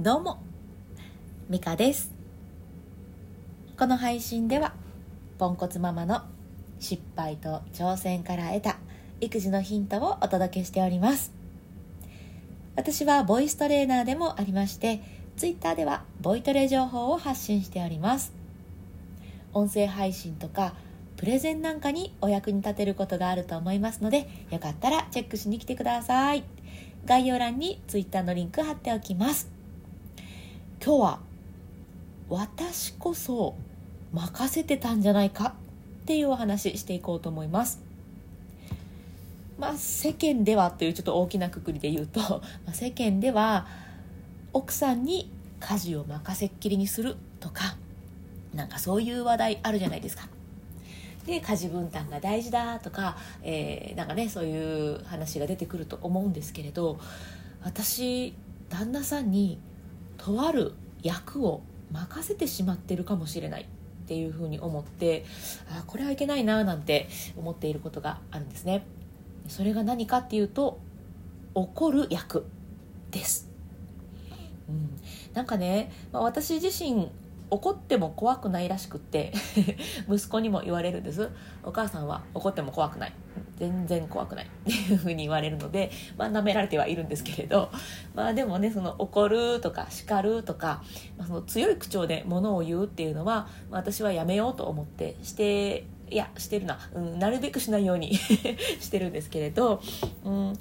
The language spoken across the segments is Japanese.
どうもミカです。この配信ではポンコツママの失敗と挑戦から得た育児のヒントをお届けしております。私はボイストレーナーでもありましてツイッターではボイトレ情報を発信しております。音声配信とかプレゼンなんかにお役に立てることがあると思いますのでよかったらチェックしに来てください。概要欄にツイッターのリンク貼っておきます。今日は私こそ任せてたんじゃないかっていうお話していこうと思います。まあ世間ではというちょっと大きなくくりで言うと、ま、世間では奥さんに家事を任せっきりにするとかなんかそういう話題あるじゃないですか。で家事分担が大事だとか、えー、なんかねそういう話が出てくると思うんですけれど私旦那さんにとある役を任せてしまってるかもしれないっていうふうに思ってあこれはいけないななんて思っていることがあるんですね。それが何かっていうと怒る役です、うん、なんかね、まあ、私自身怒っても怖くないらしくって 息子にも言われるんです。お母さんは怒っても怖くない。全然怖くないっていうふうに言われるので まあ舐められてはいるんですけれど まあでもねその怒るとか叱るとか、まあ、その強い口調で物を言うっていうのは、まあ、私はやめようと思ってしていやしてるな、うん、なるべくしないように してるんですけれど、うん、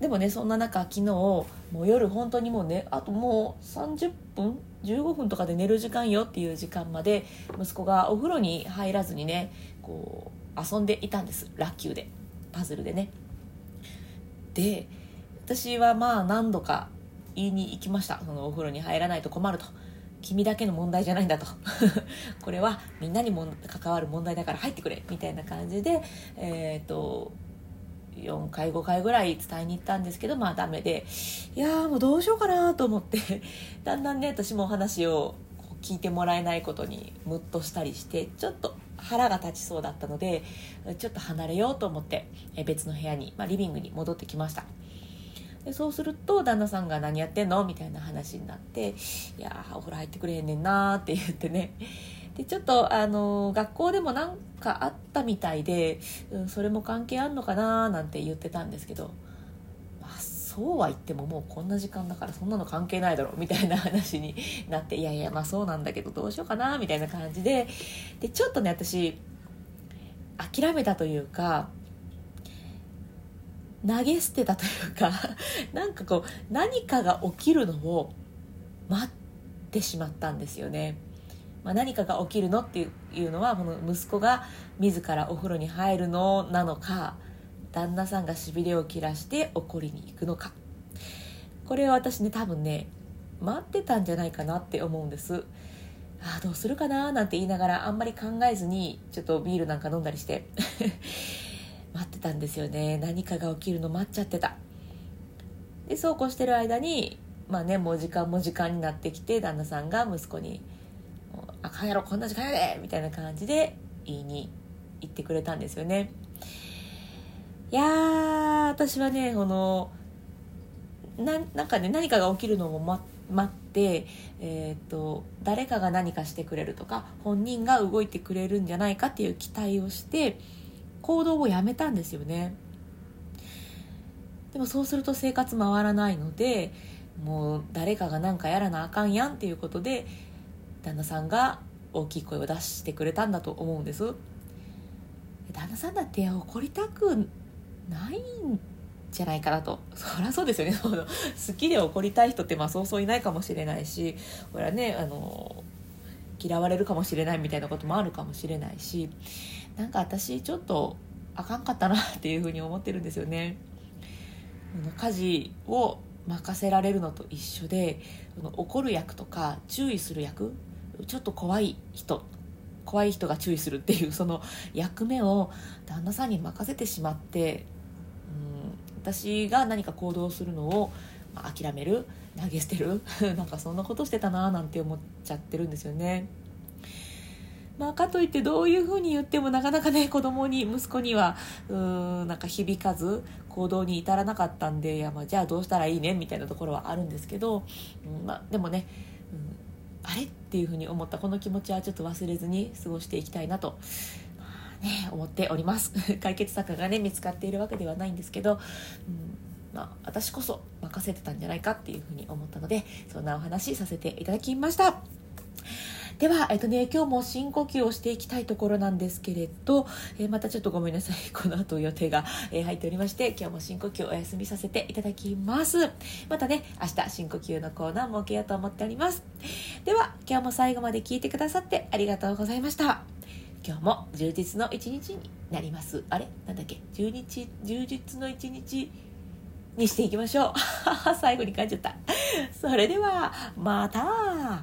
でもねそんな中昨日もう夜本当にもうねあともう30分15分とかで寝る時間よっていう時間まで息子がお風呂に入らずにねこう遊んでいたんです。ラッキューで。パズルでね。で私はまあ何度か言いに行きました。そのお風呂に入らないと困ると。君だけの問題じゃないんだと。これはみんなにも関わる問題だから入ってくれ。みたいな感じでえっ、ー、と4回5回ぐらい伝えに行ったんですけどまあダメで。いやーもうどうしようかなと思って。だんだんね私もお話を聞いてもらえないことにムッとしたりしてちょっと腹が立ちそうだったのでちょっと離れようと思って別の部屋に、まあ、リビングに戻ってきましたでそうすると旦那さんが「何やってんの?」みたいな話になって「いやお風呂入ってくれへんねんな」って言ってねでちょっとあの学校でも何かあったみたいで、うん、それも関係あんのかななんて言ってたんですけど、そうは言ってももうこんな時間だからそんなの関係ないだろみたいな話になっていやいやまあそうなんだけどどうしようかなみたいな感じで でちょっとね私諦めたというか投げ捨てたというかなんかこう何かが起きるのを待ってしまったんですよね。まあ、何かが起きるのっていうのはこの息子が自らお風呂に入るのなのか旦那さんがしびれを切らして怒りに行くのか。これは私ね多分ね待ってたんじゃないかなって思うんです。ああどうするかななんて言いながらあんまり考えずにちょっとビールなんか飲んだりして 待ってたんですよね。何かが起きるの待っちゃってた。でそうこうしてる間にまあねもう時間も時間になってきて旦那さんが息子にあ帰ろこんな時間やでみたいな感じで言いに行ってくれたんですよね。いや私はねこのななんかね何かが起きるのも待って、えーと、誰かが何かしてくれるとか本人が動いてくれるんじゃないかっていう期待をして行動をやめたんですよね。でもそうすると生活回らないのでもう誰かが何かやらなあかんやんっていうことで旦那さんが大きい声を出してくれたんだと思うんです。旦那さんだって怒りたくないんじゃないかなと。そりゃそうですよね。好きで怒りたい人ってまあそうそういないかもしれないしこれはねあの嫌われるかもしれないみたいなこともあるかもしれないしなんか私ちょっとあかんかったなっていうふうに思ってるんですよね。家事を任せられるのと一緒で怒る役とか注意する役ちょっと怖い人怖い人が注意するっていうその役目を旦那さんに任せてしまって私が何か行動するのを、まあ、諦める投げ捨てる なんかそんなことしてたななんて思っちゃってるんですよねまあ、かといってどういうふうに言ってもなかなかね子供に息子にはうーんなんか響かず行動に至らなかったんでいや、まあ、じゃあどうしたらいいねみたいなところはあるんですけど、うんまあ、でもね、うん、あれっていうふうに思ったこの気持ちはちょっと忘れずに過ごしていきたいなと。ね、思っております 解決策がね見つかっているわけではないんですけど、うんまあ、私こそ任せてたんじゃないかっていうふうに思ったのでそんなお話させていただきましたでは、えっとね、今日も深呼吸をしていきたいところなんですけれど、えー、またちょっとごめんなさい。この後予定が、えー、入っておりまして、今日も深呼吸お休みさせていただきます。またね、明日深呼吸のコーナー設けようと思っております。では、今日も最後まで聞いてくださってありがとうございました。今日も充実の一日になります。あれ？なんだっけ？充日、充実の一日にしていきましょう。最後に感じちゃった。それでは、また